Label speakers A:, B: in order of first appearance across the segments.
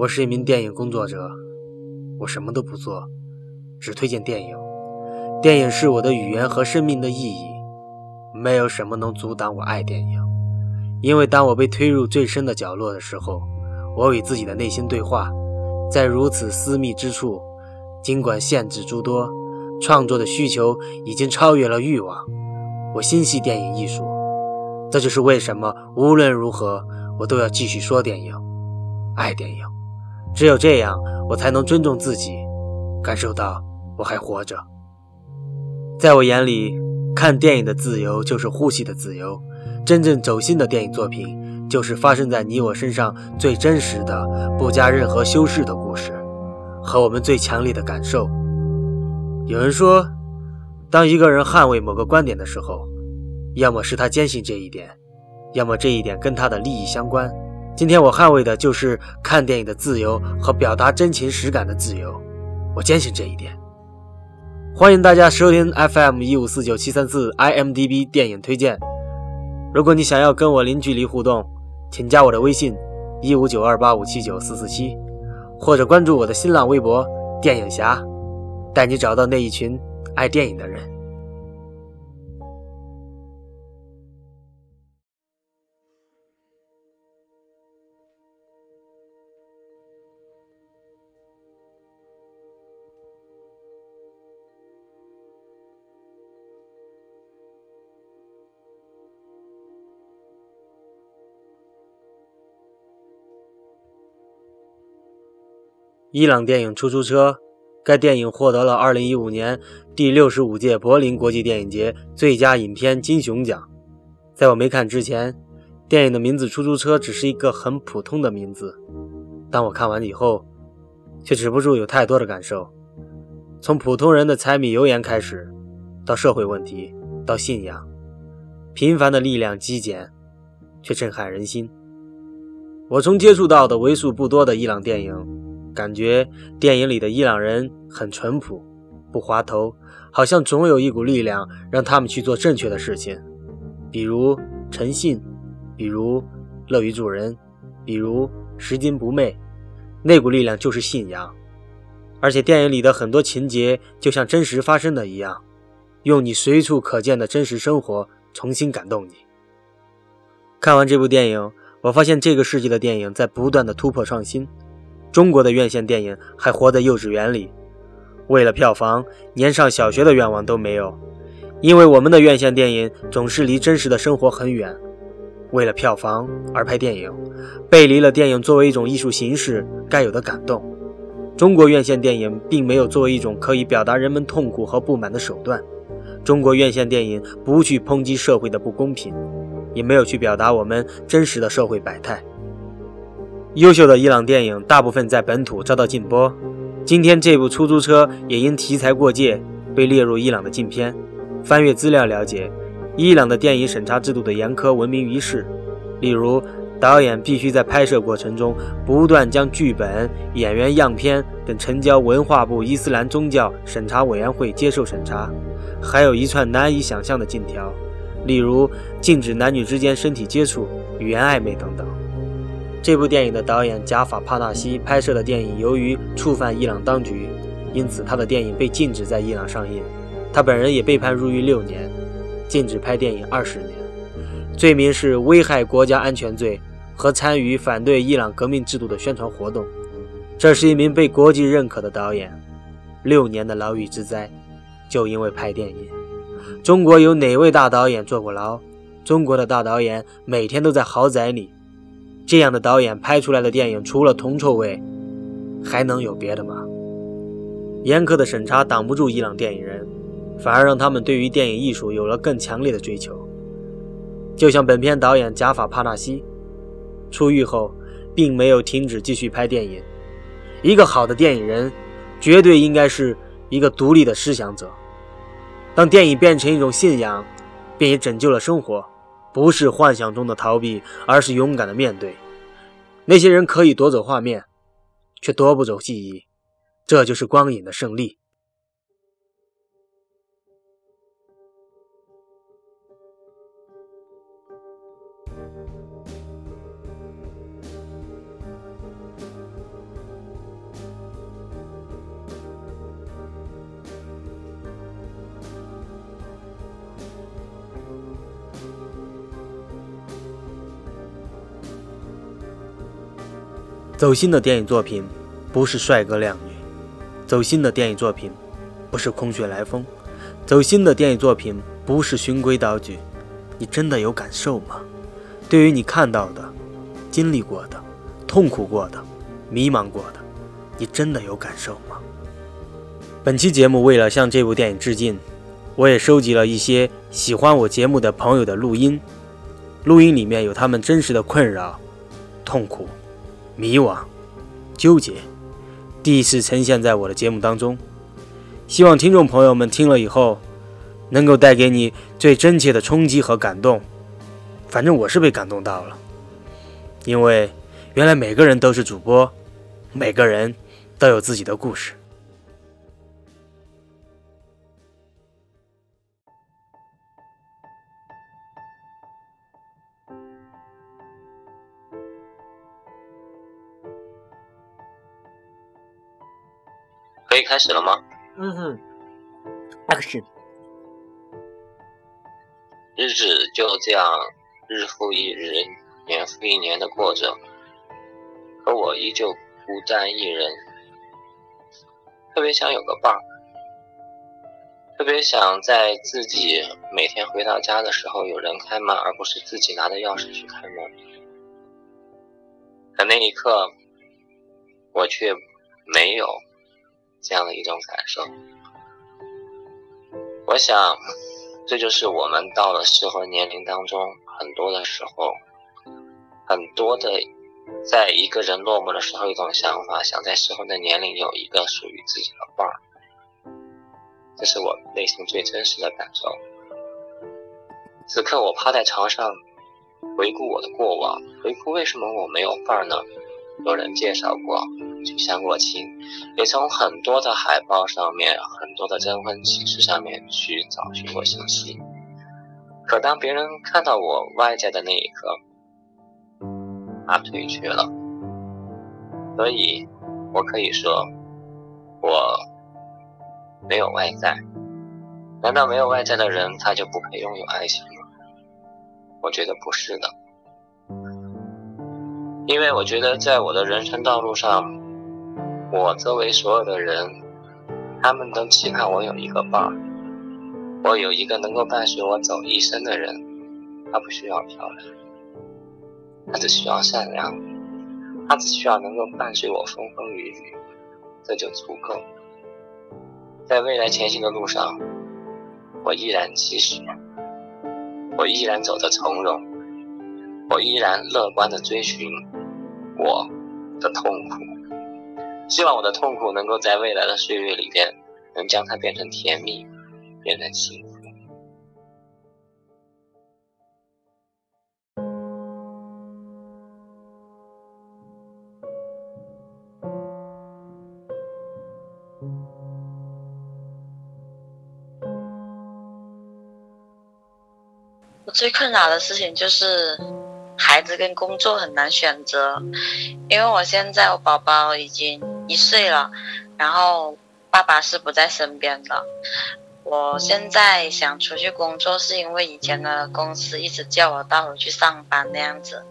A: 我是一名电影工作者，我什么都不做，只推荐电影。电影是我的语言和生命的意义，没有什么能阻挡我爱电影。因为当我被推入最深的角落的时候，我与自己的内心对话，在如此私密之处，尽管限制诸多，创作的需求已经超越了欲望。我心系电影艺术，这就是为什么无论如何，我都要继续说电影，爱电影。只有这样，我才能尊重自己，感受到我还活着。在我眼里，看电影的自由就是呼吸的自由。真正走心的电影作品，就是发生在你我身上最真实的、不加任何修饰的故事，和我们最强烈的感受。有人说，当一个人捍卫某个观点的时候，要么是他坚信这一点，要么这一点跟他的利益相关。今天我捍卫的就是看电影的自由和表达真情实感的自由，我坚信这一点。欢迎大家收听 FM 一五四九七三四 IMDB 电影推荐。如果你想要跟我零距离互动，请加我的微信一五九二八五七九四四七，或者关注我的新浪微博“电影侠”，带你找到那一群爱电影的人。伊朗电影《出租车》，该电影获得了2015年第六十五届柏林国际电影节最佳影片金熊奖。在我没看之前，电影的名字《出租车》只是一个很普通的名字。当我看完以后，却止不住有太多的感受。从普通人的柴米油盐开始，到社会问题，到信仰，平凡的力量极简，却震撼人心。我从接触到的为数不多的伊朗电影。感觉电影里的伊朗人很淳朴，不滑头，好像总有一股力量让他们去做正确的事情，比如诚信，比如乐于助人，比如拾金不昧。那股力量就是信仰。而且电影里的很多情节就像真实发生的一样，用你随处可见的真实生活重新感动你。看完这部电影，我发现这个世纪的电影在不断的突破创新。中国的院线电影还活在幼稚园里，为了票房，连上小学的愿望都没有。因为我们的院线电影总是离真实的生活很远，为了票房而拍电影，背离了电影作为一种艺术形式该有的感动。中国院线电影并没有作为一种可以表达人们痛苦和不满的手段。中国院线电影不去抨击社会的不公平，也没有去表达我们真实的社会百态。优秀的伊朗电影大部分在本土遭到禁播。今天这部出租车也因题材过界被列入伊朗的禁片。翻阅资料了解，伊朗的电影审查制度的严苛闻名于世。例如，导演必须在拍摄过程中不断将剧本、演员样片等呈交文化部伊斯兰宗教审查委员会接受审查，还有一串难以想象的禁条，例如禁止男女之间身体接触、语言暧昧等等。这部电影的导演贾法·帕纳西拍摄的电影，由于触犯伊朗当局，因此他的电影被禁止在伊朗上映。他本人也被判入狱六年，禁止拍电影二十年，罪名是危害国家安全罪和参与反对伊朗革命制度的宣传活动。这是一名被国际认可的导演，六年的牢狱之灾，就因为拍电影。中国有哪位大导演坐过牢？中国的大导演每天都在豪宅里。这样的导演拍出来的电影，除了铜臭味，还能有别的吗？严苛的审查挡不住伊朗电影人，反而让他们对于电影艺术有了更强烈的追求。就像本片导演贾法·帕纳西，出狱后并没有停止继续拍电影。一个好的电影人，绝对应该是一个独立的思想者。当电影变成一种信仰，便也拯救了生活。不是幻想中的逃避，而是勇敢的面对。那些人可以夺走画面，却夺不走记忆，这就是光影的胜利。走心的电影作品不是帅哥靓女，走心的电影作品不是空穴来风，走心的电影作品不是循规蹈矩。你真的有感受吗？对于你看到的、经历过的、痛苦过的、迷茫过的，你真的有感受吗？本期节目为了向这部电影致敬，我也收集了一些喜欢我节目的朋友的录音，录音里面有他们真实的困扰、痛苦。迷惘、纠结，第一次呈现在我的节目当中。希望听众朋友们听了以后，能够带给你最真切的冲击和感动。反正我是被感动到了，因为原来每个人都是主播，每个人都有自己的故事。
B: 可以开始了吗？
A: 嗯哼，Action。
B: 日子就这样日复一日、年复一年的过着，可我依旧孤单一人。特别想有个伴儿，特别想在自己每天回到家的时候有人开门，而不是自己拿着钥匙去开门。可那一刻，我却没有。这样的一种感受，我想，这就是我们到了适婚年龄当中，很多的时候，很多的，在一个人落寞的时候，一种想法，想在适婚的年龄有一个属于自己的伴儿，这是我内心最真实的感受。此刻，我趴在床上，回顾我的过往，回顾为什么我没有伴儿呢？有人介绍过。去相过亲，也从很多的海报上面、很多的征婚启事上面去找寻过信息。可当别人看到我外在的那一刻，他退却了。所以，我可以说，我没有外在。难道没有外在的人，他就不配拥有爱情吗？我觉得不是的，因为我觉得在我的人生道路上。我周围所有的人，他们都期盼我有一个伴儿，我有一个能够伴随我走一生的人。他不需要漂亮，他只需要善良，他只需要能够伴随我风风雨雨，这就足够。在未来前行的路上，我依然继续，我依然走得从容，我依然乐观的追寻我的痛苦。希望我的痛苦能够在未来的岁月里边，能将它变成甜蜜，变成幸福。
C: 我最困扰的事情就是。孩子跟工作很难选择，因为我现在我宝宝已经一岁了，然后爸爸是不在身边的。我现在想出去工作，是因为以前的公司一直叫我到回去上班那样子。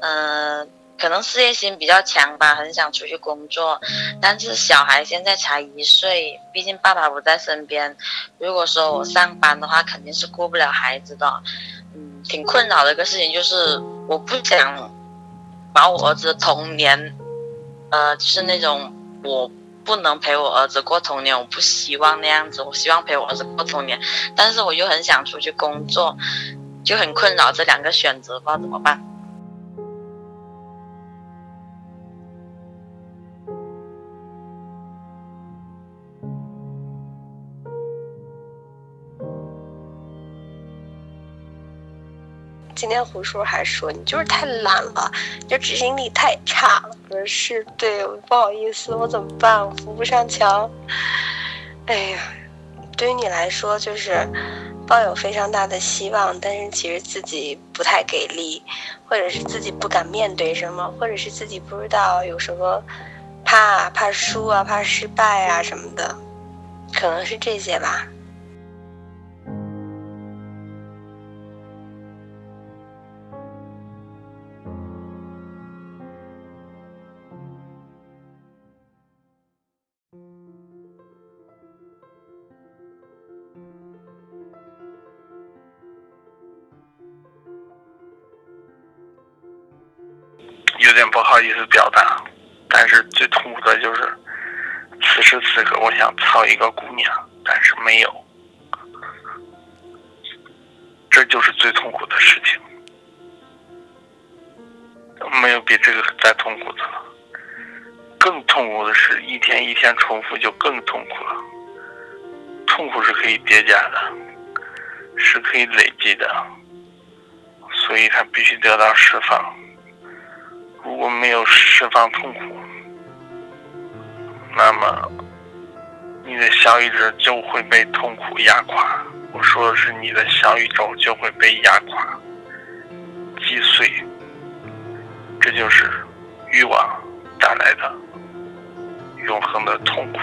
C: 嗯，可能事业心比较强吧，很想出去工作。但是小孩现在才一岁，毕竟爸爸不在身边。如果说我上班的话，肯定是顾不了孩子的。嗯挺困扰的一个事情就是，我不想把我儿子的童年，呃，就是那种我不能陪我儿子过童年，我不希望那样子，我希望陪我儿子过童年，但是我又很想出去工作，就很困扰这两个选择，不知道怎么办。
D: 今天胡叔还说你就是太懒了，你就执行力太差了。我说是对，不好意思，我怎么办？我扶不上墙。哎呀，对于你来说就是抱有非常大的希望，但是其实自己不太给力，或者是自己不敢面对什么，或者是自己不知道有什么怕怕输啊，怕失败啊什么的，可能是这些吧。
E: 有点不好意思表达，但是最痛苦的就是此时此刻，我想操一个姑娘，但是没有，这就是最痛苦的事情，没有比这个再痛苦的了。更痛苦的是一天一天重复，就更痛苦了。痛苦是可以叠加的，是可以累积的，所以它必须得到释放。我没有释放痛苦，那么你的小宇宙就会被痛苦压垮。我说的是你的小宇宙就会被压垮、击碎。这就是欲望带来的永恒的痛苦。